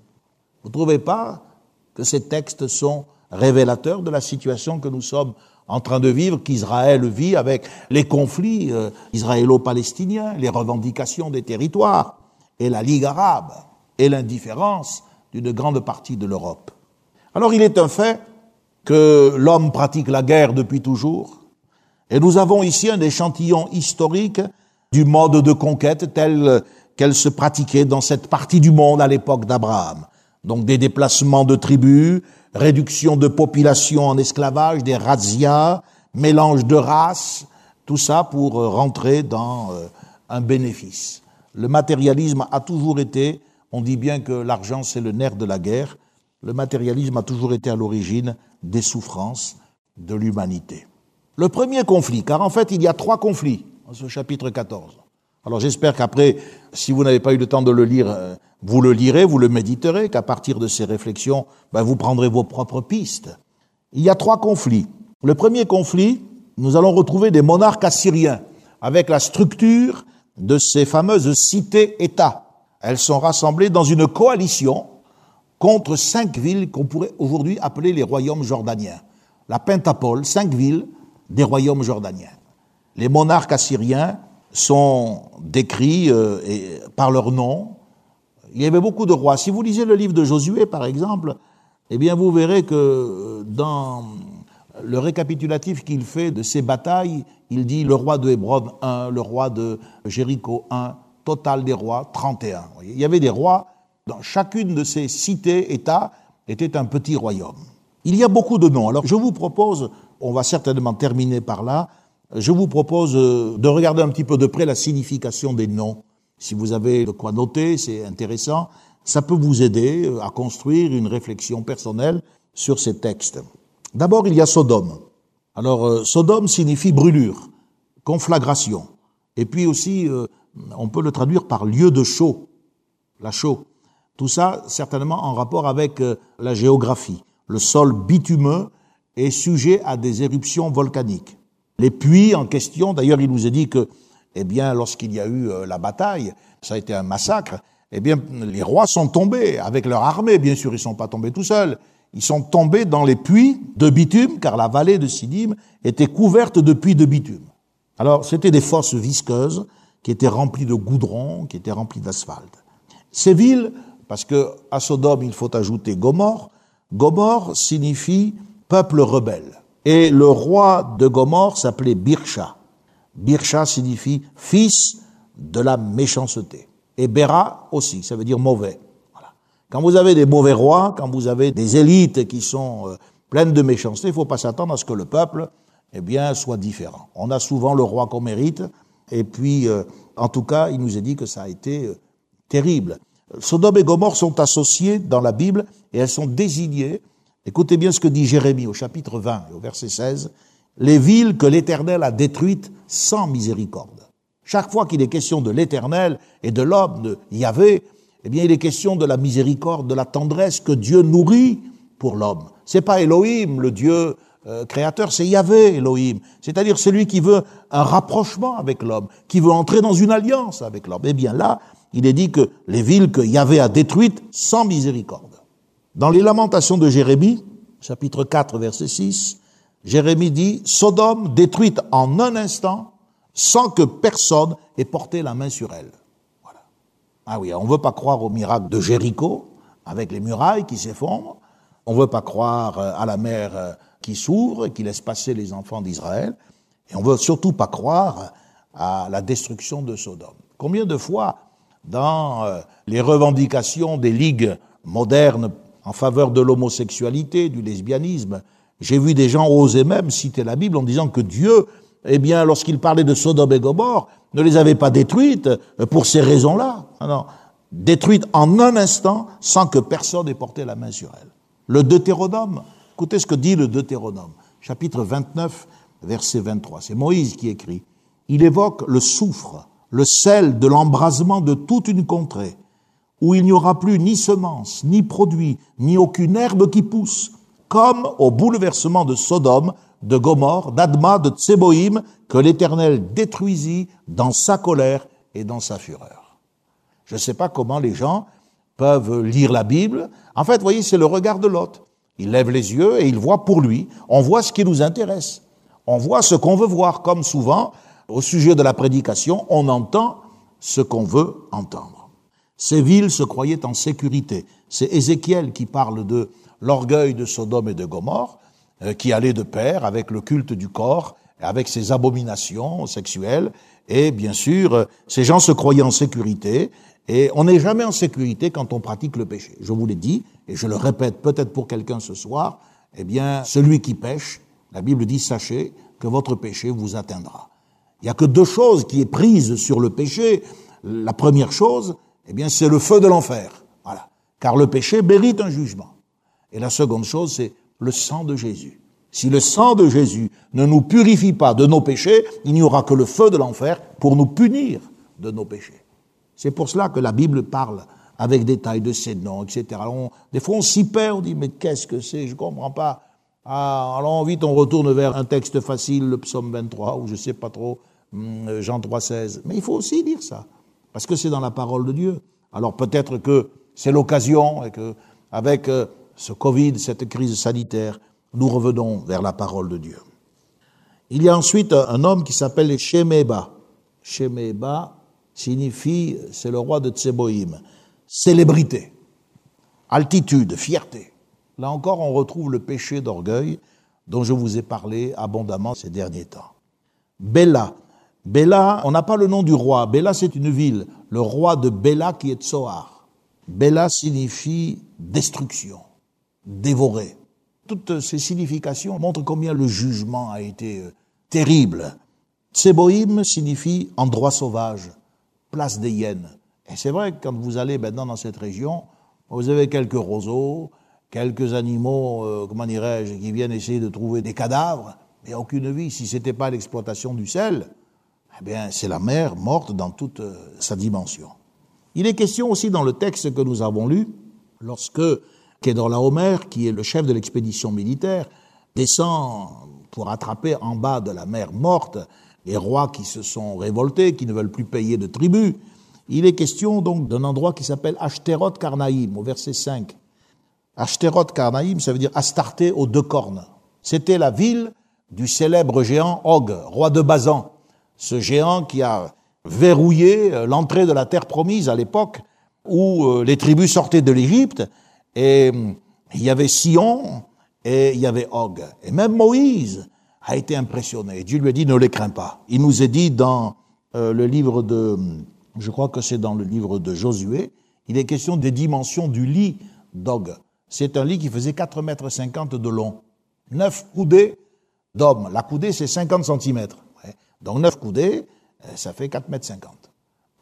Vous ne trouvez pas que ces textes sont révélateurs de la situation que nous sommes en train de vivre, qu'Israël vit avec les conflits euh, israélo-palestiniens, les revendications des territoires, et la Ligue arabe, et l'indifférence d'une grande partie de l'Europe. Alors il est un fait que l'homme pratique la guerre depuis toujours, et nous avons ici un échantillon historique du mode de conquête tel qu'elle se pratiquait dans cette partie du monde à l'époque d'Abraham. Donc des déplacements de tribus, réduction de population en esclavage, des razzias, mélange de races, tout ça pour rentrer dans euh, un bénéfice. Le matérialisme a toujours été, on dit bien que l'argent c'est le nerf de la guerre, le matérialisme a toujours été à l'origine des souffrances de l'humanité. Le premier conflit, car en fait il y a trois conflits dans ce chapitre 14. Alors j'espère qu'après, si vous n'avez pas eu le temps de le lire, euh, vous le lirez, vous le méditerez, qu'à partir de ces réflexions, ben, vous prendrez vos propres pistes. Il y a trois conflits. Le premier conflit, nous allons retrouver des monarques assyriens, avec la structure de ces fameuses cités-États. Elles sont rassemblées dans une coalition contre cinq villes qu'on pourrait aujourd'hui appeler les royaumes jordaniens. La Pentapole, cinq villes des royaumes jordaniens. Les monarques assyriens sont décrits euh, par leur nom. Il y avait beaucoup de rois. Si vous lisez le livre de Josué, par exemple, eh bien, vous verrez que euh, dans le récapitulatif qu'il fait de ces batailles, il dit le roi de Hébron 1, le roi de Jéricho 1, total des rois 31. Il y avait des rois dans chacune de ces cités, États, était un petit royaume. Il y a beaucoup de noms. Alors je vous propose, on va certainement terminer par là, je vous propose euh, de regarder un petit peu de près la signification des noms. Si vous avez de quoi noter, c'est intéressant. Ça peut vous aider euh, à construire une réflexion personnelle sur ces textes. D'abord, il y a Sodome. Alors, euh, Sodome signifie brûlure, conflagration. Et puis aussi, on peut le traduire par lieu de chaud, la chaux. Tout ça, certainement en rapport avec euh, la géographie. Le sol bitumeux est sujet à des éruptions volcaniques. Les puits en question, d'ailleurs, il nous est dit que, eh bien, lorsqu'il y a eu euh, la bataille, ça a été un massacre, eh bien, les rois sont tombés avec leur armée, bien sûr, ils ne sont pas tombés tout seuls. Ils sont tombés dans les puits de bitume, car la vallée de Sidim était couverte de puits de bitume. Alors, c'était des fosses visqueuses qui étaient remplies de goudron, qui étaient remplies d'asphalte. Ces villes parce que à Sodome, il faut ajouter Gomorre. Gomorre signifie peuple rebelle. Et le roi de Gomorre s'appelait Birsha. Birsha signifie fils de la méchanceté. Et Béra aussi, ça veut dire mauvais. Quand vous avez des mauvais rois, quand vous avez des élites qui sont euh, pleines de méchanceté, il ne faut pas s'attendre à ce que le peuple, eh bien, soit différent. On a souvent le roi qu'on mérite, et puis, euh, en tout cas, il nous est dit que ça a été euh, terrible. Sodome et Gomorre sont associées dans la Bible et elles sont désignées. Écoutez bien ce que dit Jérémie au chapitre 20 au verset 16. les villes que l'Éternel a détruites sans miséricorde. Chaque fois qu'il est question de l'Éternel et de l'homme, de Yahvé, eh bien, il est question de la miséricorde, de la tendresse que Dieu nourrit pour l'homme. C'est pas Elohim, le Dieu euh, créateur, c'est Yahvé, Elohim. C'est-à-dire celui qui veut un rapprochement avec l'homme, qui veut entrer dans une alliance avec l'homme. Eh bien, là, il est dit que les villes que Yahvé a détruites sans miséricorde. Dans les lamentations de Jérémie, chapitre 4, verset 6, Jérémie dit, Sodome détruite en un instant sans que personne ait porté la main sur elle. Ah oui, on ne veut pas croire au miracle de Jéricho, avec les murailles qui s'effondrent. On ne veut pas croire euh, à la mer euh, qui s'ouvre et qui laisse passer les enfants d'Israël. Et on ne veut surtout pas croire à la destruction de Sodome. Combien de fois, dans euh, les revendications des ligues modernes en faveur de l'homosexualité, du lesbianisme, j'ai vu des gens oser même citer la Bible en disant que Dieu eh bien, lorsqu'il parlait de Sodome et Gomorre, ne les avait pas détruites euh, pour ces raisons-là. Non, détruites en un instant sans que personne ait porté la main sur elles. Le Deutéronome, écoutez ce que dit le Deutéronome, chapitre 29, verset 23. C'est Moïse qui écrit. Il évoque le soufre, le sel de l'embrasement de toute une contrée, où il n'y aura plus ni semence, ni produit, ni aucune herbe qui pousse, comme au bouleversement de Sodome de Gomorre, d'Adma, de Tseboïm, que l'Éternel détruisit dans sa colère et dans sa fureur. Je ne sais pas comment les gens peuvent lire la Bible. En fait, vous voyez, c'est le regard de l'autre. Il lève les yeux et il voit pour lui. On voit ce qui nous intéresse. On voit ce qu'on veut voir. Comme souvent, au sujet de la prédication, on entend ce qu'on veut entendre. Ces villes se croyaient en sécurité. C'est Ézéchiel qui parle de l'orgueil de Sodome et de Gomorre. Euh, qui allait de pair avec le culte du corps, avec ses abominations sexuelles, et bien sûr, euh, ces gens se croyaient en sécurité, et on n'est jamais en sécurité quand on pratique le péché. Je vous l'ai dit, et je le répète peut-être pour quelqu'un ce soir, eh bien, celui qui pêche, la Bible dit, sachez que votre péché vous atteindra. Il n'y a que deux choses qui est prise sur le péché. La première chose, eh bien, c'est le feu de l'enfer. Voilà. Car le péché mérite un jugement. Et la seconde chose, c'est le sang de Jésus. Si le sang de Jésus ne nous purifie pas de nos péchés, il n'y aura que le feu de l'enfer pour nous punir de nos péchés. C'est pour cela que la Bible parle avec détail de ces noms, etc. des fois, on s'y perd, on dit, mais qu'est-ce que c'est? Je ne comprends pas. Ah, alors vite, on retourne vers un texte facile, le psaume 23, ou je ne sais pas trop, hum, Jean 3, 16. Mais il faut aussi dire ça, parce que c'est dans la parole de Dieu. Alors peut-être que c'est l'occasion, et que avec euh, ce Covid, cette crise sanitaire, nous revenons vers la parole de Dieu. Il y a ensuite un homme qui s'appelle Shemeba. Shemeba signifie, c'est le roi de Tseboïm, célébrité, altitude, fierté. Là encore, on retrouve le péché d'orgueil dont je vous ai parlé abondamment ces derniers temps. Bella. Bella, on n'a pas le nom du roi. Bella, c'est une ville. Le roi de Bella qui est Tsoar. Bella signifie destruction dévoré. Toutes ces significations montrent combien le jugement a été euh, terrible. Tseboïm signifie endroit sauvage, place des hyènes. Et c'est vrai que quand vous allez maintenant dans cette région, vous avez quelques roseaux, quelques animaux, euh, comment dirais-je, qui viennent essayer de trouver des cadavres, mais aucune vie. Si ce n'était pas l'exploitation du sel, eh bien, c'est la mer morte dans toute euh, sa dimension. Il est question aussi dans le texte que nous avons lu, lorsque Homer, qui est le chef de l'expédition militaire, descend pour attraper en bas de la mer morte les rois qui se sont révoltés, qui ne veulent plus payer de tribut. Il est question donc d'un endroit qui s'appelle Ashterot Karnaïm, au verset 5. Ashterot Karnaïm, ça veut dire Astarté aux deux cornes. C'était la ville du célèbre géant Og, roi de Bazan. Ce géant qui a verrouillé l'entrée de la terre promise à l'époque où euh, les tribus sortaient de l'Égypte et il y avait Sion et il y avait Og. Et même Moïse a été impressionné. Dieu lui a dit, ne les crains pas. Il nous est dit dans euh, le livre de, je crois que c'est dans le livre de Josué, il est question des dimensions du lit d'Og. C'est un lit qui faisait 4 mètres 50 de long. 9 coudées d'homme. La coudée, c'est 50 cm. Donc 9 coudées, euh, ça fait 4 mètres 50.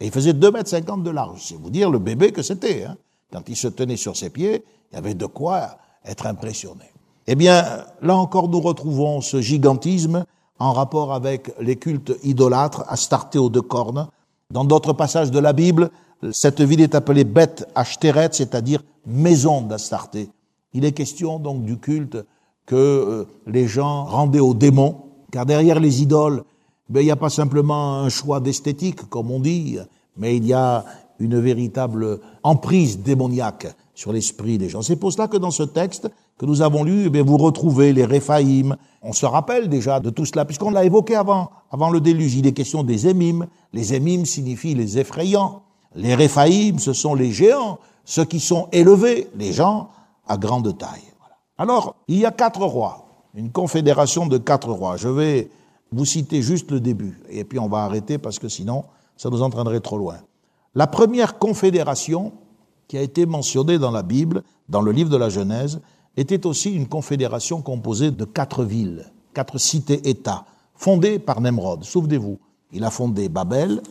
Et il faisait 2 mètres 50 de large. C'est vous dire le bébé que c'était. Hein. Quand il se tenait sur ses pieds, il y avait de quoi être impressionné. Eh bien, là encore, nous retrouvons ce gigantisme en rapport avec les cultes idolâtres, Astarté aux deux cornes. Dans d'autres passages de la Bible, cette ville est appelée Beth Ashteret, c'est-à-dire maison d'Astarté. Il est question donc du culte que euh, les gens rendaient aux démons, car derrière les idoles, ben, il n'y a pas simplement un choix d'esthétique, comme on dit, mais il y a une véritable emprise démoniaque sur l'esprit des gens. C'est pour cela que dans ce texte que nous avons lu, eh vous retrouvez les Réphaïm. On se rappelle déjà de tout cela, puisqu'on l'a évoqué avant, avant le déluge. Il est question des Émim. Les Émim signifient les effrayants. Les Réphaïm, ce sont les géants, ceux qui sont élevés, les gens à grande taille. Alors, il y a quatre rois, une confédération de quatre rois. Je vais vous citer juste le début, et puis on va arrêter parce que sinon, ça nous entraînerait trop loin. La première confédération qui a été mentionnée dans la Bible, dans le livre de la Genèse, était aussi une confédération composée de quatre villes, quatre cités-États, fondées par Nemrod. Souvenez-vous, il a fondé Babel,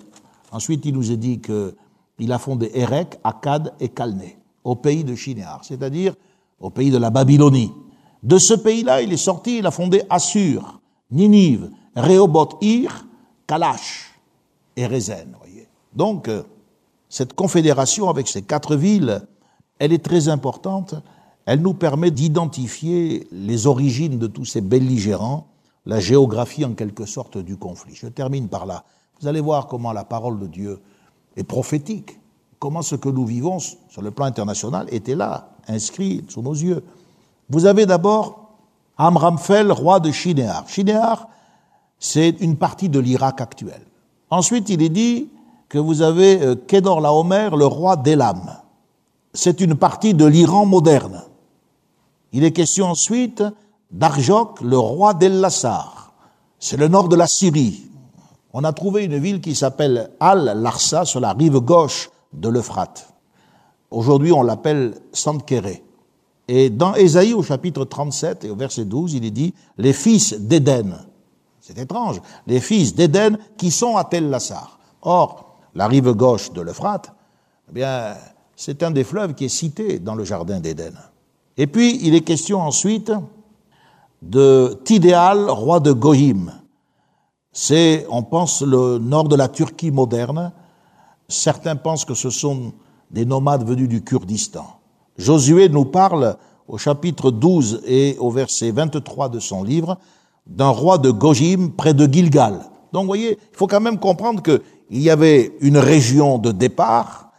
ensuite il nous est dit qu'il a fondé Érec, Akkad et Calné, au pays de Shinéar, c'est-à-dire au pays de la Babylonie. De ce pays-là, il est sorti, il a fondé Assur, Ninive, Rehoboth-Ir, Kalash et Rezen. Voyez. Euh, cette confédération avec ces quatre villes, elle est très importante. Elle nous permet d'identifier les origines de tous ces belligérants, la géographie en quelque sorte du conflit. Je termine par là. Vous allez voir comment la parole de Dieu est prophétique, comment ce que nous vivons sur le plan international était là, inscrit sous nos yeux. Vous avez d'abord Amramphel, roi de Shinéar. Shinéar, c'est une partie de l'Irak actuel. Ensuite, il est dit que vous avez euh, Kedor Laomer, le roi d'Elam. C'est une partie de l'Iran moderne. Il est question ensuite d'Arjok, le roi d'El-Lassar. C'est le nord de la Syrie. On a trouvé une ville qui s'appelle Al-Larsa sur la rive gauche de l'Euphrate. Aujourd'hui, on l'appelle Sankéré. Et dans Ésaïe, au chapitre 37 et au verset 12, il est dit les fils d'Éden. C'est étrange. Les fils d'Éden qui sont à Tel-Lassar. Or, la rive gauche de l'Euphrate, eh bien, c'est un des fleuves qui est cité dans le jardin d'Éden. Et puis, il est question ensuite de Tidéal, roi de Goïm. C'est, on pense, le nord de la Turquie moderne. Certains pensent que ce sont des nomades venus du Kurdistan. Josué nous parle au chapitre 12 et au verset 23 de son livre d'un roi de Gojim près de Gilgal. Donc, vous voyez, il faut quand même comprendre que il y avait une région de départ,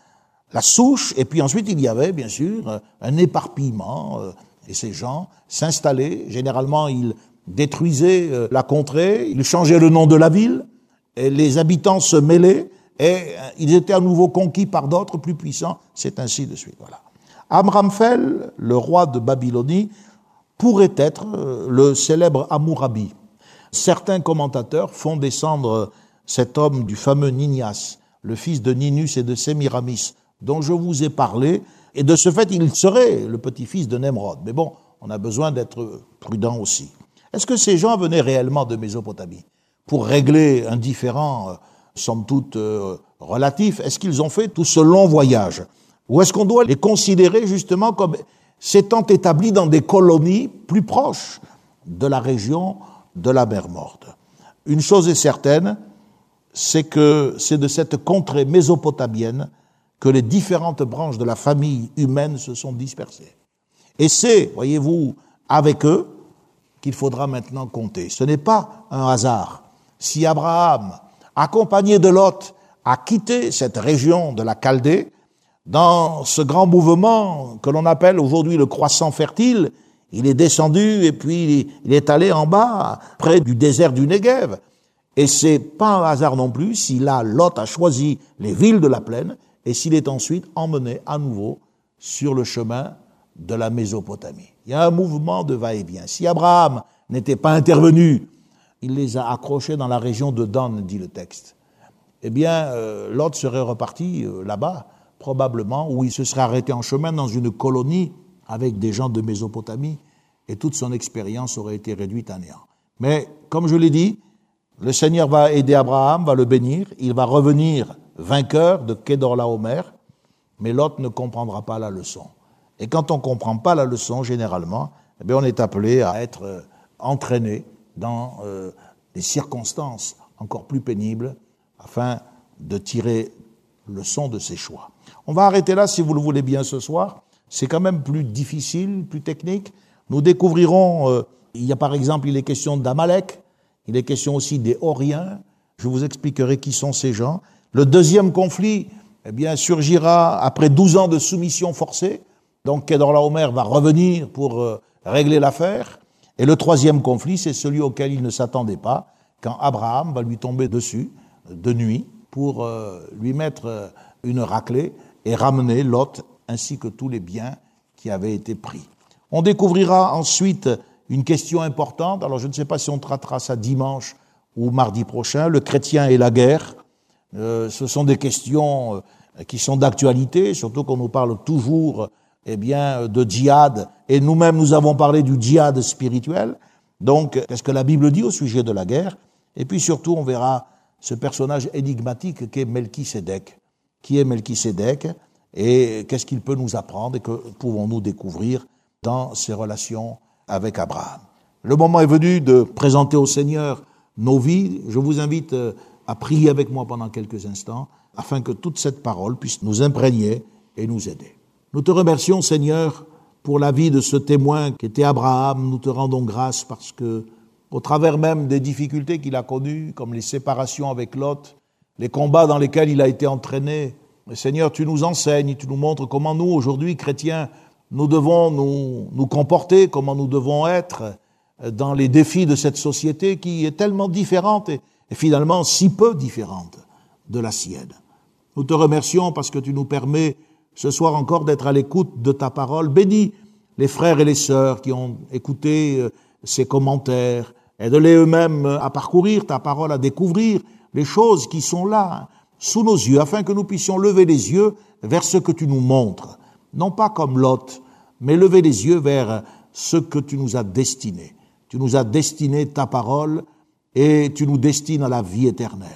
la souche, et puis ensuite il y avait bien sûr un éparpillement, euh, et ces gens s'installaient, généralement ils détruisaient euh, la contrée, ils changeaient le nom de la ville, et les habitants se mêlaient, et euh, ils étaient à nouveau conquis par d'autres plus puissants, c'est ainsi de suite. Voilà. Amramphel, le roi de Babylonie, pourrait être le célèbre Amourabi. Certains commentateurs font descendre cet homme du fameux Ninias, le fils de Ninus et de Sémiramis, dont je vous ai parlé, et de ce fait, il serait le petit-fils de Nemrod. Mais bon, on a besoin d'être prudent aussi. Est-ce que ces gens venaient réellement de Mésopotamie pour régler un différend, euh, somme toute, euh, relatif? Est-ce qu'ils ont fait tout ce long voyage? Ou est-ce qu'on doit les considérer justement comme s'étant établis dans des colonies plus proches de la région de la mer Morte Une chose est certaine, c'est que c'est de cette contrée mésopotamienne que les différentes branches de la famille humaine se sont dispersées. Et c'est, voyez-vous, avec eux qu'il faudra maintenant compter. Ce n'est pas un hasard. Si Abraham, accompagné de Lot, a quitté cette région de la Chaldée, dans ce grand mouvement que l'on appelle aujourd'hui le croissant fertile, il est descendu et puis il est allé en bas, près du désert du Negev. Et c'est pas un hasard non plus si là, Lot a choisi les villes de la plaine et s'il est ensuite emmené à nouveau sur le chemin de la Mésopotamie. Il y a un mouvement de va-et-vient. Si Abraham n'était pas intervenu, il les a accrochés dans la région de Dan, dit le texte. Eh bien, euh, Lot serait reparti euh, là-bas, probablement, où il se serait arrêté en chemin dans une colonie avec des gens de Mésopotamie, et toute son expérience aurait été réduite à néant. Mais, comme je l'ai dit, le Seigneur va aider Abraham, va le bénir, il va revenir vainqueur de Kedorlaomer, mais Lot ne comprendra pas la leçon. Et quand on ne comprend pas la leçon, généralement, eh bien, on est appelé à être euh, entraîné dans euh, des circonstances encore plus pénibles afin de tirer le son de ses choix. On va arrêter là si vous le voulez bien ce soir. C'est quand même plus difficile, plus technique. Nous découvrirons, euh, il y a par exemple, il est question d'Amalek, il est question aussi des Horiens. Je vous expliquerai qui sont ces gens. Le deuxième conflit, eh bien, surgira après 12 ans de soumission forcée. Donc, Kedorlaomer va revenir pour euh, régler l'affaire. Et le troisième conflit, c'est celui auquel il ne s'attendait pas, quand Abraham va lui tomber dessus de nuit pour euh, lui mettre euh, une raclée et ramener Lot ainsi que tous les biens qui avaient été pris. On découvrira ensuite une question importante. Alors je ne sais pas si on traitera ça dimanche ou mardi prochain. Le chrétien et la guerre. Euh, ce sont des questions qui sont d'actualité, surtout qu'on nous parle toujours eh bien, de djihad. Et nous-mêmes, nous avons parlé du djihad spirituel. Donc, qu'est-ce que la Bible dit au sujet de la guerre? Et puis surtout, on verra ce personnage énigmatique qu'est Melchisédek. Qui est Melchisédek et qu'est-ce qu'il peut nous apprendre et que pouvons-nous découvrir dans ses relations avec Abraham. Le moment est venu de présenter au Seigneur nos vies. Je vous invite euh, à prier avec moi pendant quelques instants afin que toute cette parole puisse nous imprégner et nous aider. Nous te remercions, Seigneur, pour la vie de ce témoin qui était Abraham. Nous te rendons grâce parce que au travers même des difficultés qu'il a connues, comme les séparations avec Lot, les combats dans lesquels il a été entraîné. Seigneur, tu nous enseignes, tu nous montres comment nous, aujourd'hui, chrétiens, nous devons nous, comporter, comment nous devons être dans les défis de cette société qui est tellement différente et, et finalement si peu différente de la sienne. Nous te remercions parce que tu nous permets ce soir encore d'être à l'écoute de ta parole. Bénis les frères et les sœurs qui ont écouté euh, ces commentaires, Aide-les eux-mêmes à parcourir ta parole, à découvrir les choses qui sont là, sous nos yeux, afin que nous puissions lever les yeux vers ce que tu nous montres. Non pas comme Lot, mais lever les yeux vers ce que tu nous as destiné. Tu nous as destiné ta parole et tu nous destines à la vie éternelle.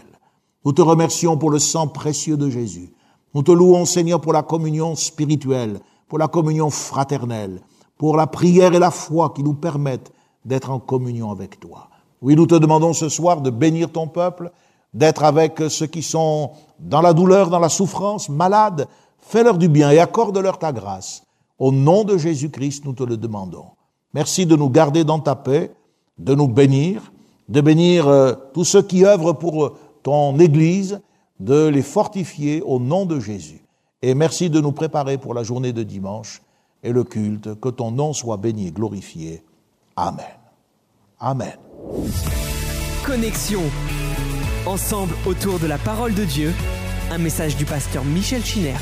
Nous te remercions pour le sang précieux de Jésus. Nous te louons, Seigneur, pour la communion spirituelle, pour la communion fraternelle, pour la prière et la foi qui nous permettent d'être en communion avec toi. Oui, nous te demandons ce soir de bénir ton peuple, d'être avec ceux qui sont dans la douleur, dans la souffrance, malades. Fais-leur du bien et accorde-leur ta grâce. Au nom de Jésus-Christ, nous te le demandons. Merci de nous garder dans ta paix, de nous bénir, de bénir euh, tous ceux qui œuvrent pour euh, ton Église, de les fortifier au nom de Jésus. Et merci de nous préparer pour la journée de dimanche et le culte. Que ton nom soit béni et glorifié. Amen. Amen.
Connexion. Ensemble autour de la parole de Dieu. Un message du pasteur Michel Chiner.